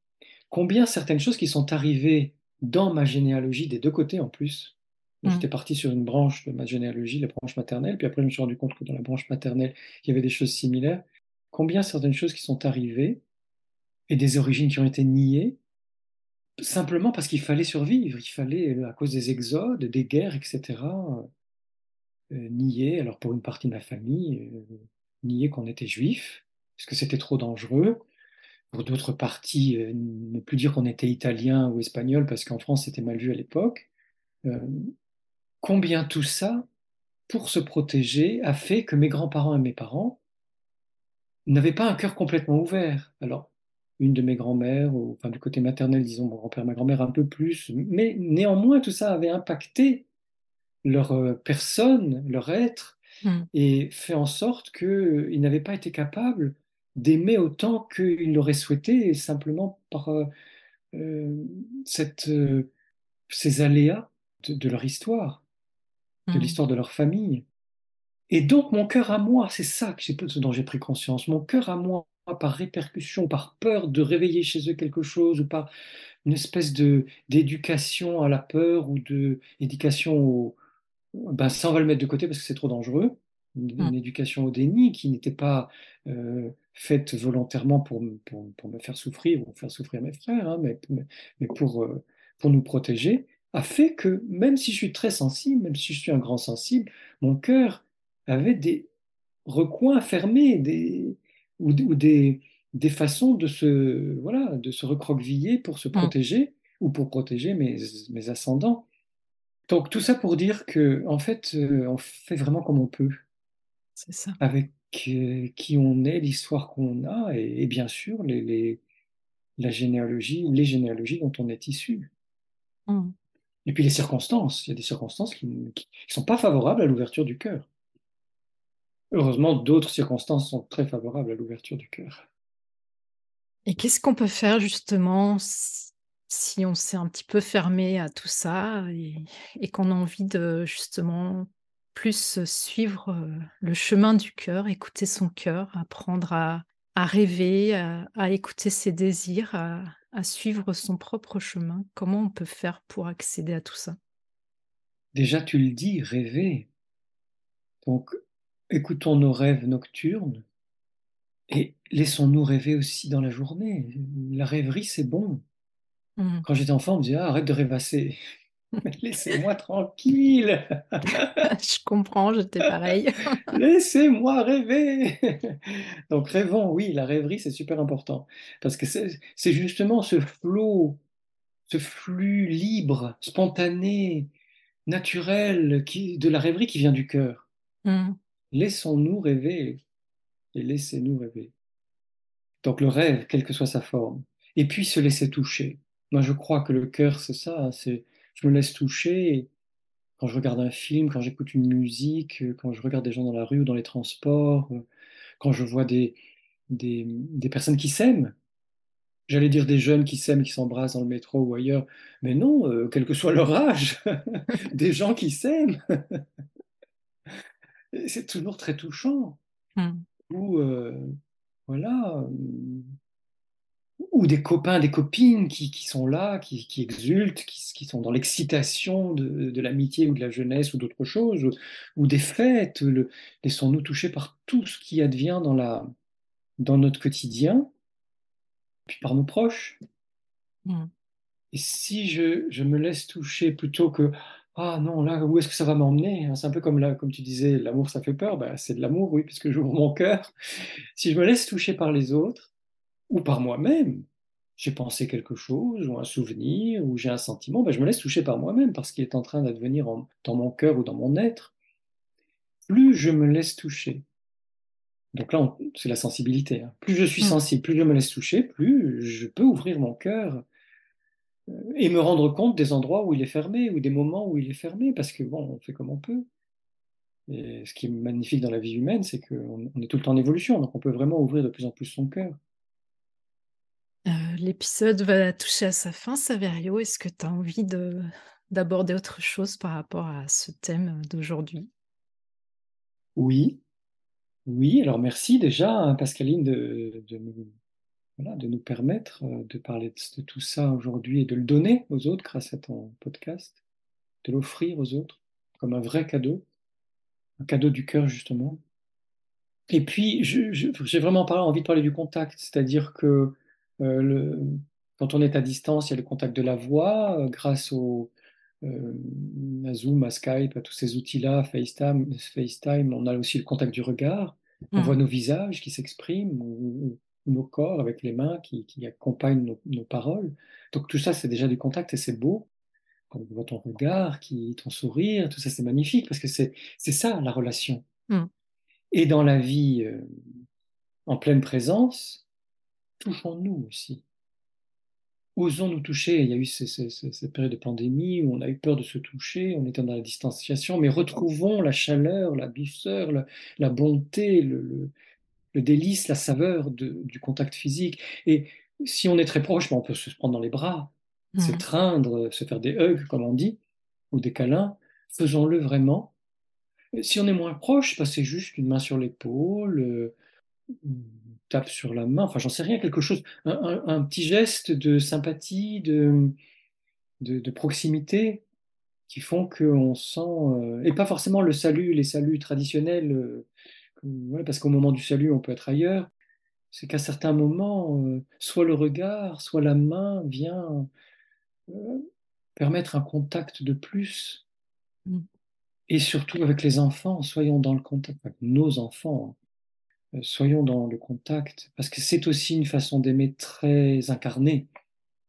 combien certaines choses qui sont arrivées dans ma généalogie des deux côtés en plus. Mm. J'étais parti sur une branche de ma généalogie, la branche maternelle, puis après je me suis rendu compte que dans la branche maternelle, il y avait des choses similaires. Combien certaines choses qui sont arrivées et des origines qui ont été niées, simplement parce qu'il fallait survivre, il fallait, euh, à cause des exodes, des guerres, etc., euh, nier, alors pour une partie de ma famille, euh, nier qu'on était juif, parce que c'était trop dangereux, pour d'autres parties, euh, ne plus dire qu'on était italien ou espagnol parce qu'en France c'était mal vu à l'époque. Combien tout ça, pour se protéger, a fait que mes grands-parents et mes parents n'avaient pas un cœur complètement ouvert. Alors, une de mes grand-mères, enfin du côté maternel, disons mon grand-père, ma grand-mère un peu plus, mais néanmoins tout ça avait impacté leur euh, personne, leur être, hmm. et fait en sorte qu'ils n'avaient pas été capables d'aimer autant qu'ils l'auraient souhaité, simplement par euh, cette, euh, ces aléas de, leur histoire, de hmm. l'histoire de leur famille. Et donc, mon cœur à moi, c'est ça que j'ai, ce dont j'ai pris conscience. Mon cœur à moi, par répercussion, par peur de réveiller chez eux quelque chose, ou par une espèce de d'éducation à la peur ou de éducation au, ben ça on va le mettre de côté parce que c'est trop dangereux. Une,
Mm.
éducation au déni qui n'était pas euh, faite volontairement pour, pour, pour, me faire souffrir ou faire souffrir mes frères, hein, mais, mais pour, euh, pour nous protéger, a fait que même si je suis très sensible, même si je suis un grand sensible, mon cœur avait des recoins fermés des, ou, ou des, des façons de se, voilà, de se recroqueviller pour se
Mm.
protéger ou pour protéger mes, mes ascendants. Donc tout ça pour dire que en fait, euh, on fait vraiment comme on peut
C'est ça.
avec euh, qui on est, l'histoire qu'on a et, et bien sûr les, les- la généalogie, les généalogies dont on est issu.
Mm.
Et puis les circonstances. Il y a des circonstances qui ne sont pas favorables à l'ouverture du cœur. Heureusement, d'autres circonstances sont très favorables à l'ouverture du cœur.
Et qu'est-ce qu'on peut faire justement si, on s'est un petit peu fermé à tout ça et, qu'on a envie de justement plus suivre euh, le chemin du cœur, écouter son cœur, apprendre à, rêver, à, écouter ses désirs, à suivre son propre chemin Comment on peut faire pour accéder à tout ça?
Déjà, tu le dis, rêver. Donc, écoutons nos rêves nocturnes et laissons-nous rêver aussi dans la journée. La rêverie, c'est bon.
Mm.
Quand j'étais enfant, on me disait, ah, arrête de rêvasser. Laissez-moi tranquille.
Je comprends, j'étais pareil.
Laissez-moi rêver. Donc rêvons, oui, la rêverie, c'est super important. Parce que c'est justement ce flot, ce flux libre, spontané, naturel qui, de la rêverie qui vient du cœur.
Mm.
Laissons-nous rêver et laissez-nous rêver. Donc le rêve, quelle que soit sa forme. Et puis se laisser toucher. Moi, je crois que le cœur, c'est ça. hein, c'est je me laisse toucher quand je regarde un film, quand j'écoute une musique, euh, quand je regarde des gens dans la rue ou dans les transports, euh, quand je vois des, des, des personnes qui s'aiment. J'allais dire des jeunes qui s'aiment, qui s'embrassent dans le métro ou ailleurs, mais non, euh, quel que soit leur âge, des gens qui s'aiment. C'est toujours très touchant.
Mm.
Ou euh, voilà, euh, ou des copains, des copines qui, qui sont là, qui, qui exultent, qui, qui sont dans l'excitation de, de l'amitié ou de la jeunesse ou d'autre chose, ou, ou des fêtes. Le, laissons-nous toucher par tout ce qui advient dans, la, dans notre quotidien, puis par nos proches.
Mm.
Et si je, je me laisse toucher plutôt que ah non, là, où est-ce que ça va m'emmener? C'est un peu comme, là, comme tu disais, l'amour, ça fait peur. Ben, c'est de l'amour, oui, puisque j'ouvre mon cœur. Si je me laisse toucher par les autres, ou par moi-même, j'ai pensé quelque chose, ou un souvenir, ou j'ai un sentiment, ben, je me laisse toucher par moi-même, parce qu'il est en train d'advenir en- dans mon cœur ou dans mon être. Plus je me laisse toucher, donc là, c'est la sensibilité, hein. Plus je suis
Mm.
sensible, plus je me laisse toucher, plus je peux ouvrir mon cœur euh, et me rendre compte des endroits où il est fermé, ou des moments où il est fermé, parce que bon, on fait comme on peut. Et ce qui est magnifique dans la vie humaine, c'est qu'on on est tout le temps en évolution, donc on peut vraiment ouvrir de plus en plus son cœur.
L'épisode va toucher à sa fin, Saverio. Est-ce que tu as envie de d'aborder autre chose par rapport à ce thème d'aujourd'hui?
Oui, oui, alors merci déjà, hein, Pascaline, de, de nous, permettre euh, de parler de, tout ça aujourd'hui et de le donner aux autres grâce à ton podcast, de l'offrir aux autres comme un vrai cadeau, un cadeau du cœur justement. Et puis, j'ai vraiment envie de parler du contact, c'est-à-dire que le- quand on est à distance, il y a le contact de la voix, euh, grâce au, euh, à Zoom, à Skype, à tous ces outils-là, FaceTime, FaceTime, on a aussi le contact du regard. On voit
Mm.
nos visages qui s'expriment, ou, ou nos corps avec les mains qui, qui accompagnent nos, nos paroles. Donc tout ça, c'est déjà du contact et c'est beau. Quand on voit ton regard, qui, ton sourire, tout ça, c'est magnifique parce que c'est ça la relation.
Mm.
Et dans la vie euh, en pleine présence, touchons-nous aussi. Osons nous toucher. Il y a eu ce- ce- ce- cette période de pandémie où on a eu peur de se toucher, on était dans la distanciation, mais retrouvons la chaleur, la douceur, la, la bonté, le, le- le délice, la saveur de- du contact physique. Et si on est très proche, ben, on peut se prendre dans les bras, s'étreindre, se faire des hugs, comme on dit, ou des câlins. Faisons-le vraiment Si on est moins proche, bah, c'est juste une main sur l'épaule, euh, tape sur la main, enfin j'en sais rien, quelque chose, un, un- un petit geste de sympathie, de, de, de proximité qui font qu'on sent, euh, et pas forcément le salut, les saluts traditionnels, euh, ouais, parce qu'au moment du salut, on peut être ailleurs. C'est qu'à certains moments, euh, soit le regard, soit la main vient permettre un contact de plus.
Mm.
Et surtout avec les enfants, soyons dans le contact avec nos enfants, soyons dans le contact, parce que c'est aussi une façon d'aimer très incarnée.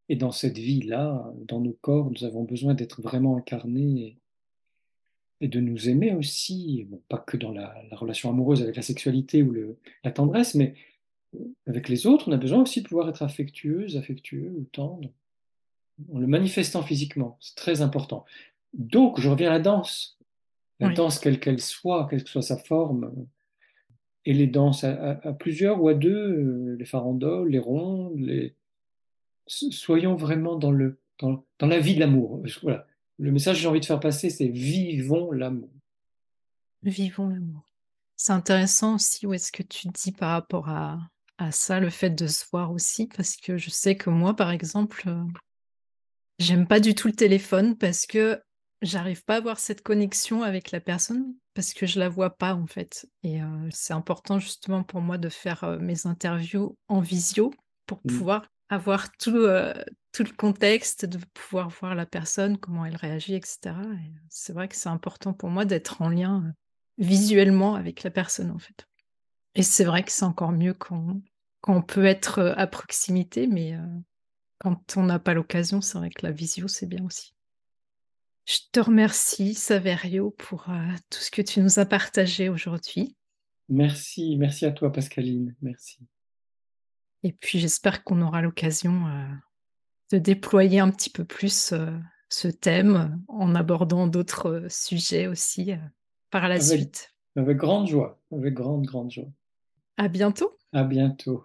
Et dans cette vie-là, dans nos corps, nous avons besoin d'être vraiment incarnés et, et de nous aimer aussi, bon, pas que dans la, la relation amoureuse avec la sexualité ou le, la tendresse, mais avec les autres, on a besoin aussi de pouvoir être affectueux, affectueux ou tendre, en le manifestant physiquement. C'est très important. Donc, je reviens à la danse. La
Oui.
danse, quelle qu'elle soit, quelle que soit sa forme, et les danses à, plusieurs ou à deux, euh, les farandoles, les rondes, les... so- soyons vraiment dans, le, dans, dans la vie de l'amour. Voilà. Le message que j'ai envie de faire passer, c'est vivons l'amour.
Vivons l'amour. C'est intéressant aussi où est-ce que tu dis par rapport à, à ça, le fait de se voir aussi, parce que je sais que moi, par exemple, euh, j'aime pas du tout le téléphone parce que j'arrive pas à avoir cette connexion avec la personne parce que je la vois pas en fait. Et euh, c'est important justement pour moi de faire euh, mes interviews en visio pour
Mm.
pouvoir avoir tout, euh, tout le contexte, de pouvoir voir la personne, comment elle réagit, etc. Et c'est vrai que c'est important pour moi d'être en lien visuellement avec la personne en fait. Et c'est vrai que c'est encore mieux quand, quand on peut être à proximité, mais quand on n'a pas l'occasion, c'est vrai que la visio, c'est bien aussi. Je te remercie, Saverio, pour euh, tout ce que tu nous as partagé aujourd'hui.
Merci, merci à toi, Pascaline. Merci.
Et puis j'espère qu'on aura l'occasion euh, de déployer un petit peu plus euh, ce thème en abordant d'autres sujets aussi par la
Avec,
suite.
avec grande joie, avec grande, grande joie.
À bientôt.
À bientôt.